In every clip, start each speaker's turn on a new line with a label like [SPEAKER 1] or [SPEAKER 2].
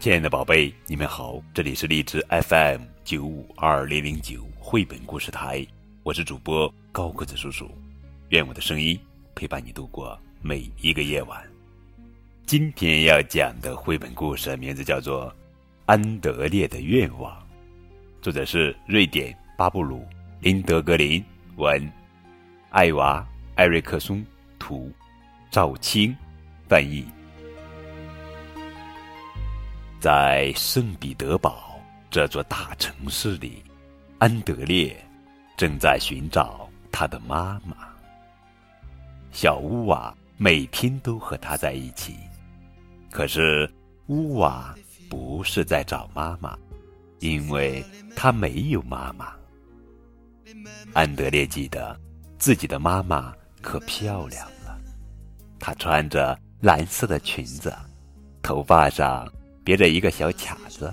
[SPEAKER 1] 亲爱的宝贝，你们好，这里是荔枝 FM 九五二零零九绘本故事台，我是主播高个子叔叔，愿我的声音陪伴你度过每一个夜晚。今天要讲的绘本故事名字叫做《安德烈的愿望》，作者是瑞典巴布鲁林德格林文，艾娃艾瑞克松图，赵青翻译。在圣彼得堡这座大城市里，安德烈正在寻找他的妈妈。小乌瓦每天都和他在一起，可是乌瓦不是在找妈妈，因为他没有妈妈。安德烈记得自己的妈妈可漂亮了，她穿着蓝色的裙子，头发上。别着一个小卡子，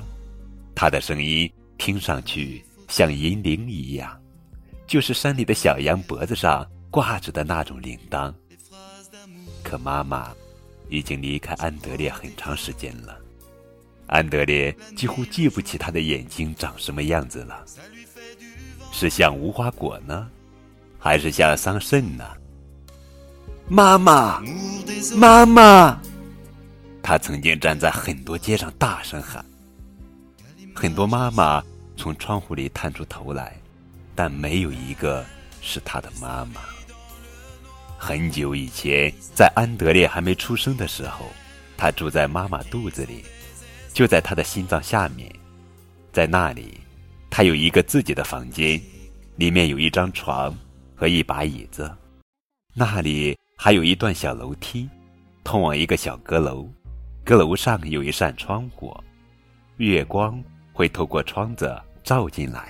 [SPEAKER 1] 他的声音听上去像银铃一样，就是山里的小羊脖子上挂着的那种铃铛。可妈妈已经离开安德烈很长时间了，安德烈几乎记不起他的眼睛长什么样子了，是像无花果呢，还是像桑葚呢？妈妈，妈妈。他曾经站在很多街上大声喊，很多妈妈从窗户里探出头来，但没有一个是他的妈妈。很久以前，在安德烈还没出生的时候，他住在妈妈肚子里，就在他的心脏下面，在那里，他有一个自己的房间，里面有一张床和一把椅子，那里还有一段小楼梯，通往一个小阁楼。阁楼上有一扇窗户，月光会透过窗子照进来。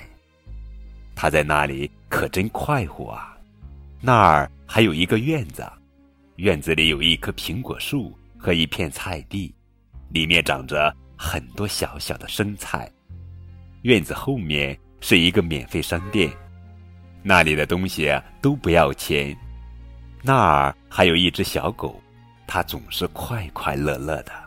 [SPEAKER 1] 他在那里可真快活啊！那儿还有一个院子，院子里有一棵苹果树和一片菜地，里面长着很多小小的生菜。院子后面是一个免费商店，那里的东西都不要钱。那儿还有一只小狗，它总是快快乐乐的。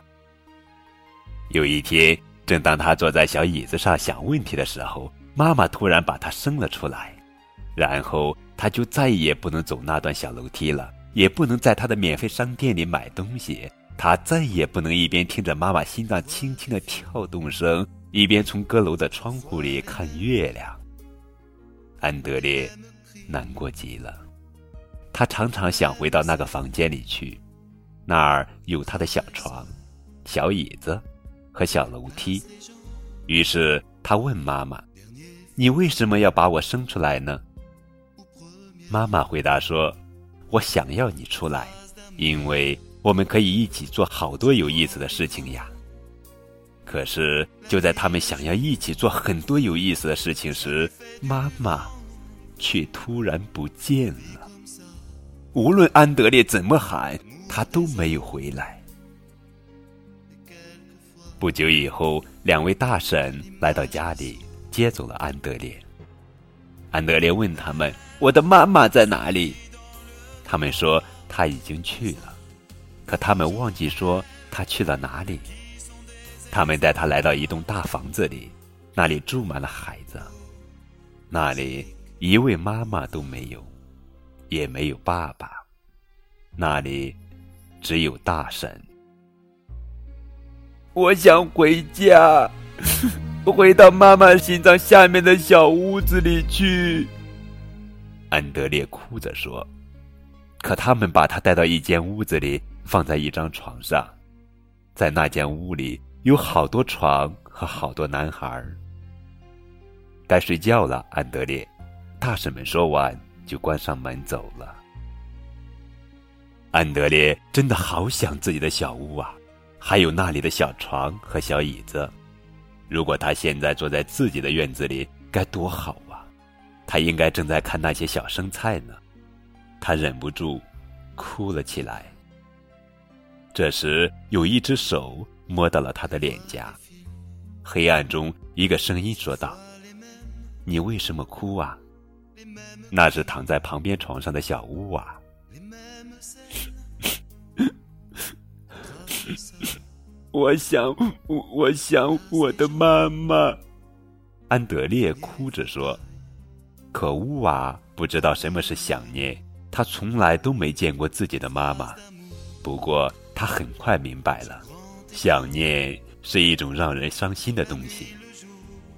[SPEAKER 1] 有一天，正当他坐在小椅子上想问题的时候，妈妈突然把他生了出来，然后他就再也不能走那段小楼梯了，也不能在他的免费商店里买东西，他再也不能一边听着妈妈心脏轻轻的跳动声，一边从阁楼的窗户里看月亮。安德烈难过极了，他常常想回到那个房间里去，那儿有他的小床、小椅子。和小楼梯，于是他问妈妈：“你为什么要把我生出来呢？”妈妈回答说：“我想要你出来，因为我们可以一起做好多有意思的事情呀。”可是就在他们想要一起做很多有意思的事情时，妈妈却突然不见了。无论安德烈怎么喊，他都没有回来。不久以后，两位大婶来到家里，接走了安德烈。安德烈问他们：“我的妈妈在哪里？”他们说：“她已经去了。”可他们忘记说她去了哪里。他们带他来到一栋大房子里，那里住满了孩子，那里一位妈妈都没有，也没有爸爸，那里只有大婶。我想回家，回到妈妈心脏下面的小屋子里去。安德烈哭着说：“可他们把他带到一间屋子里，放在一张床上，在那间屋里有好多床和好多男孩。该睡觉了，安德烈。”大婶们说完，就关上门走了。安德烈真的好想自己的小屋啊！还有那里的小床和小椅子，如果他现在坐在自己的院子里，该多好啊！他应该正在看那些小生菜呢。他忍不住哭了起来。这时，有一只手摸到了他的脸颊。黑暗中，一个声音说道：“你为什么哭啊？”那是躺在旁边床上的小乌啊。我想，我想我的妈妈。”安德烈哭着说。可乌瓦不知道什么是想念，他从来都没见过自己的妈妈。不过他很快明白了，想念是一种让人伤心的东西。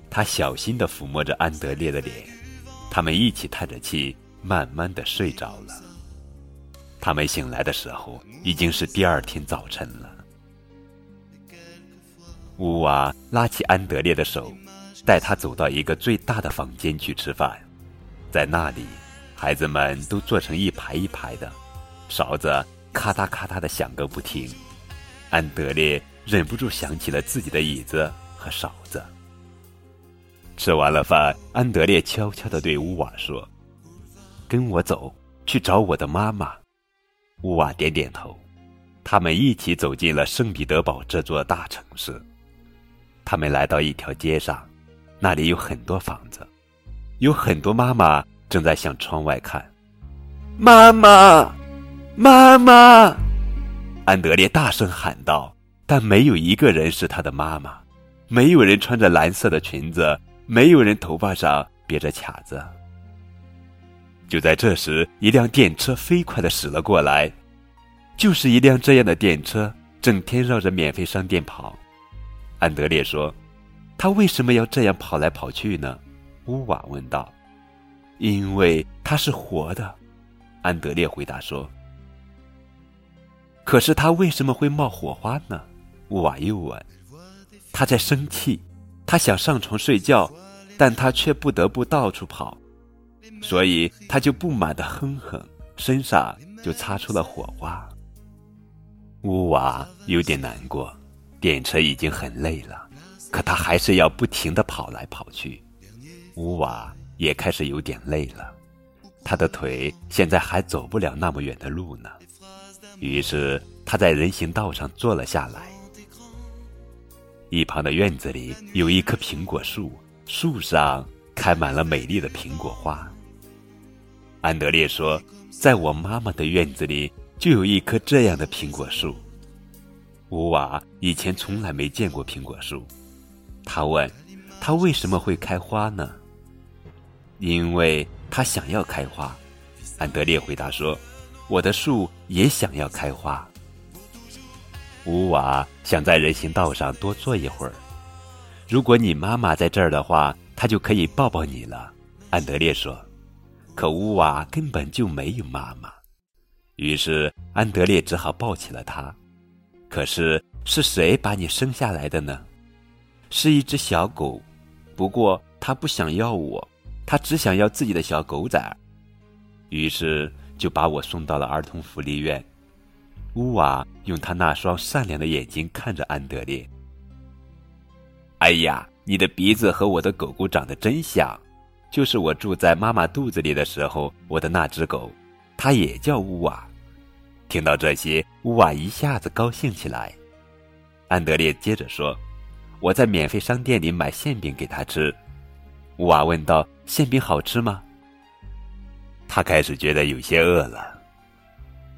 [SPEAKER 1] 他小心地抚摸着安德烈的脸，他们一起叹着气，慢慢地睡着了。他们醒来的时候，已经是第二天早晨了。乌瓦拉起安德烈的手，带他走到一个最大的房间去吃饭。在那里，孩子们都坐成一排一排的，勺子咔嗒咔嗒的响个不停。安德烈忍不住想起了自己的椅子和勺子。吃完了饭，安德烈悄悄地对乌瓦说：“跟我走，去找我的妈妈。”乌瓦点点头。他们一起走进了圣彼得堡这座大城市。他们来到一条街上，那里有很多房子。有很多妈妈正在向窗外看。妈妈，妈妈！安德烈大声喊道。但没有一个人是他的妈妈，没有人穿着蓝色的裙子，没有人头发上别着卡子。就在这时，一辆电车飞快的驶了过来，就是一辆这样的电车，整天绕着免费商店跑。安德烈说：“他为什么要这样跑来跑去呢？”乌瓦问道：“因为他是活的。”安德烈回答说。“可是他为什么会冒火花呢？”乌瓦又问。“他在生气，他想上床睡觉，但他却不得不到处跑，所以他就不满的哼哼，身上就擦出了火花。”乌瓦有点难过，电车已经很累了，可他还是要不停的跑来跑去。乌瓦也开始有点累了，他的腿现在还走不了那么远的路呢。于是他在人行道上坐了下来。一旁的院子里有一棵苹果树，树上开满了美丽的苹果花。安德烈说：“在我妈妈的院子里就有一棵这样的苹果树。”乌瓦以前从来没见过苹果树，他问：“它为什么会开花呢？”因为它想要开花，安德烈回答说：“我的树也想要开花。”乌瓦想在人行道上多坐一会儿。如果你妈妈在这儿的话，他就可以抱抱你了。”安德烈说。可乌瓦根本就没有妈妈，于是安德烈只好抱起了他。可是是谁把你生下来的呢？是一只小狗，不过它不想要我。他只想要自己的小狗崽，于是就把我送到了儿童福利院。乌瓦用他那双善良的眼睛看着安德烈。哎呀，你的鼻子和我的狗狗长得真像，就是我住在妈妈肚子里的时候，我的那只狗，它也叫乌瓦。听到这些，乌瓦一下子高兴起来。安德烈接着说：“我在免费商店里买馅饼给他吃。”乌瓦问道：“馅饼好吃吗？”他开始觉得有些饿了。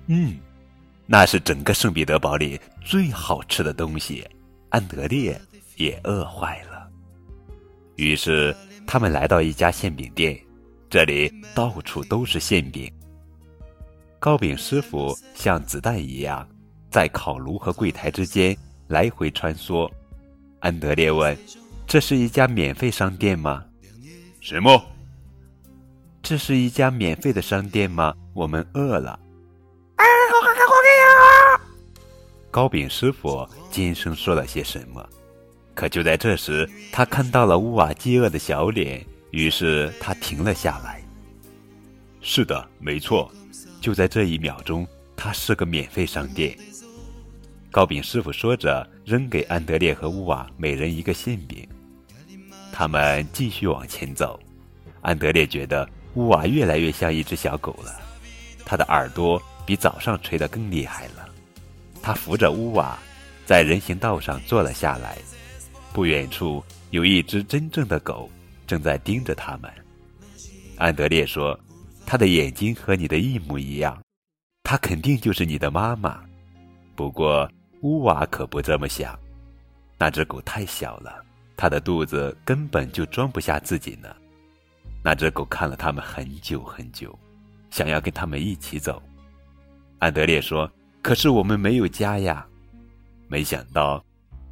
[SPEAKER 1] 嗯，那是整个圣彼得堡里最好吃的东西。安德烈也饿坏了。于是他们来到一家馅饼店，这里到处都是馅饼。糕饼师傅像子弹一样，在烤炉和柜台之间来回穿梭。安德烈问：“这是一家免费商店吗？”
[SPEAKER 2] 什么？
[SPEAKER 1] 这是一家免费的商店吗？我们饿了。糕饼师傅尖声说了些什么？可就在这时，他看到了乌瓦饥饿的小脸，于是他停了下来。
[SPEAKER 2] 是的，没错，
[SPEAKER 1] 就在这一秒钟，它是个免费商店。糕饼师傅说着，扔给安德烈和乌瓦每人一个馅饼。他们继续往前走，安德烈觉得乌瓦越来越像一只小狗了，他的耳朵比早上吹得更厉害了。他扶着乌瓦，在人行道上坐了下来。不远处有一只真正的狗正在盯着他们。安德烈说：“他的眼睛和你的一模一样，他肯定就是你的妈妈。”不过乌瓦可不这么想，那只狗太小了，它的肚子根本就装不下自己呢。那只狗看了他们很久很久，想要跟他们一起走。安德烈说：“可是我们没有家呀！”没想到，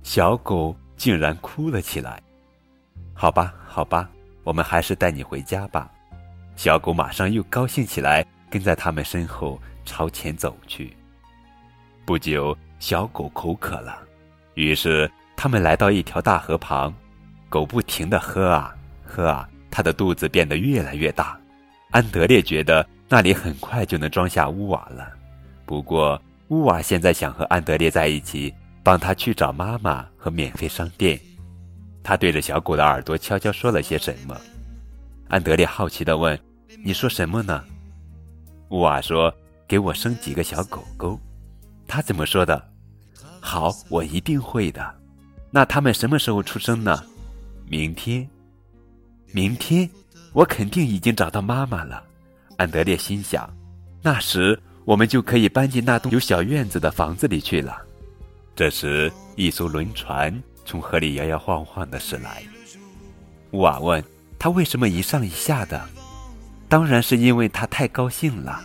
[SPEAKER 1] 小狗竟然哭了起来。好吧，好吧，我们还是带你回家吧。小狗马上又高兴起来，跟在他们身后朝前走去。不久，小狗口渴了，于是他们来到一条大河旁，狗不停地喝啊喝啊，它的肚子变得越来越大。安德烈觉得那里很快就能装下乌瓦了，不过乌瓦现在想和安德烈在一起，帮他去找妈妈和免费商店。他对着小狗的耳朵悄悄说了些什么。安德烈好奇地问：“你说什么呢？”乌瓦说：“给我生几个小狗狗。”他怎么说的？好，我一定会的。那他们什么时候出生呢？明天。明天，我肯定已经找到妈妈了。安德烈心想，那时我们就可以搬进那栋有小院子的房子里去了。这时，一艘轮船从河里摇摇晃晃地驶来。乌瓦问。他为什么一上一下的？当然是因为他太高兴了。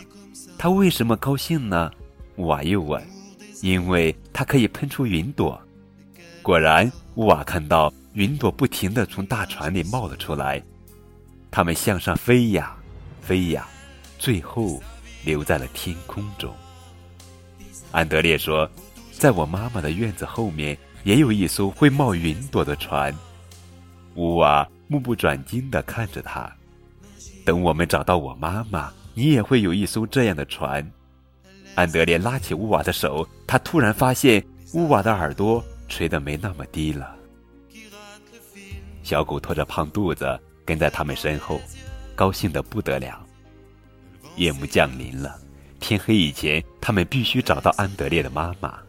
[SPEAKER 1] 他为什么高兴呢？乌瓦又问。因为他可以喷出云朵。果然，乌瓦看到云朵不停地从大船里冒了出来，它们向上飞呀，飞呀，最后留在了天空中。安德烈说：“在我妈妈的院子后面，也有一艘会冒云朵的船。”乌瓦。目不转睛地看着他。等我们找到我妈妈，你也会有一艘这样的船。安德烈拉起乌瓦的手，他突然发现乌瓦的耳朵垂得没那么低了。小狗拖着胖肚子跟在他们身后，高兴得不得了。夜幕降临了，天黑以前，他们必须找到安德烈的妈妈。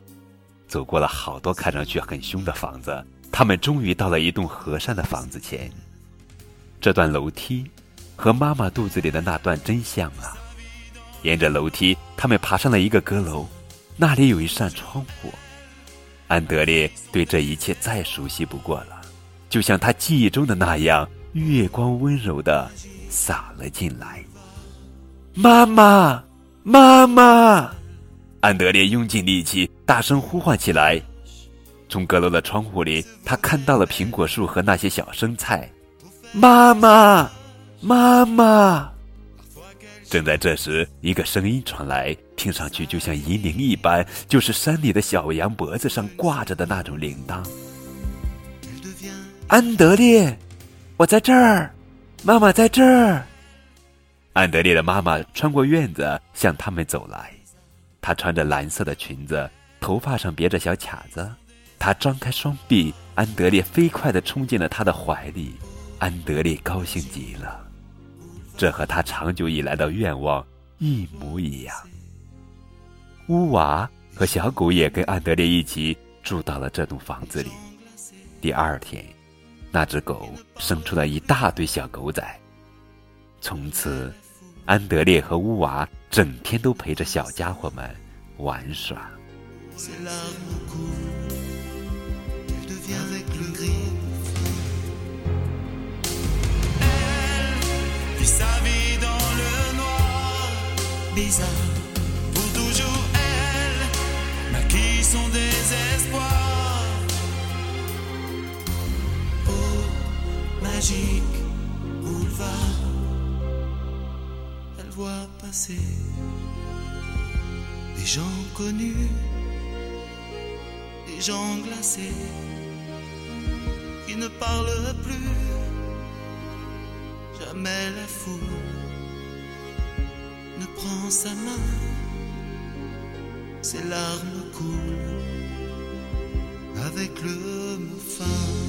[SPEAKER 1] 走过了好多看上去很凶的房子，他们终于到了一栋和善的房子前。这段楼梯和妈妈肚子里的那段真像啊！沿着楼梯，他们爬上了一个阁楼，那里有一扇窗户。安德烈对这一切再熟悉不过了，就像他记忆中的那样，月光温柔的洒了进来。妈妈，妈妈！安德烈用尽力气，大声呼唤起来。从阁楼的窗户里，他看到了苹果树和那些小生菜。妈妈，妈妈！正在这时，一个声音传来，听上去就像银铃一般，就是山里的小羊脖子上挂着的那种铃铛。安德烈，我在这儿，妈妈在这儿。安德烈的妈妈穿过院子向他们走来，她穿着蓝色的裙子，头发上别着小卡子。她张开双臂，安德烈飞快地冲进了她的怀里。安德烈高兴极了，这和他长久以来的愿望一模一样。乌娃和小狗也跟安德烈一起住到了这栋房子里。第二天，那只狗生出了一大堆小狗仔。从此，安德烈和乌娃整天都陪着小家伙们玩耍。
[SPEAKER 3] Pour toujours elle naquit son désespoir. Oh, magique boulevard, elle voit passer des gens connus, des gens glacés qui ne parlent plus, jamais la foule ne prend sa main, ses larmes coulent avec le mot fin.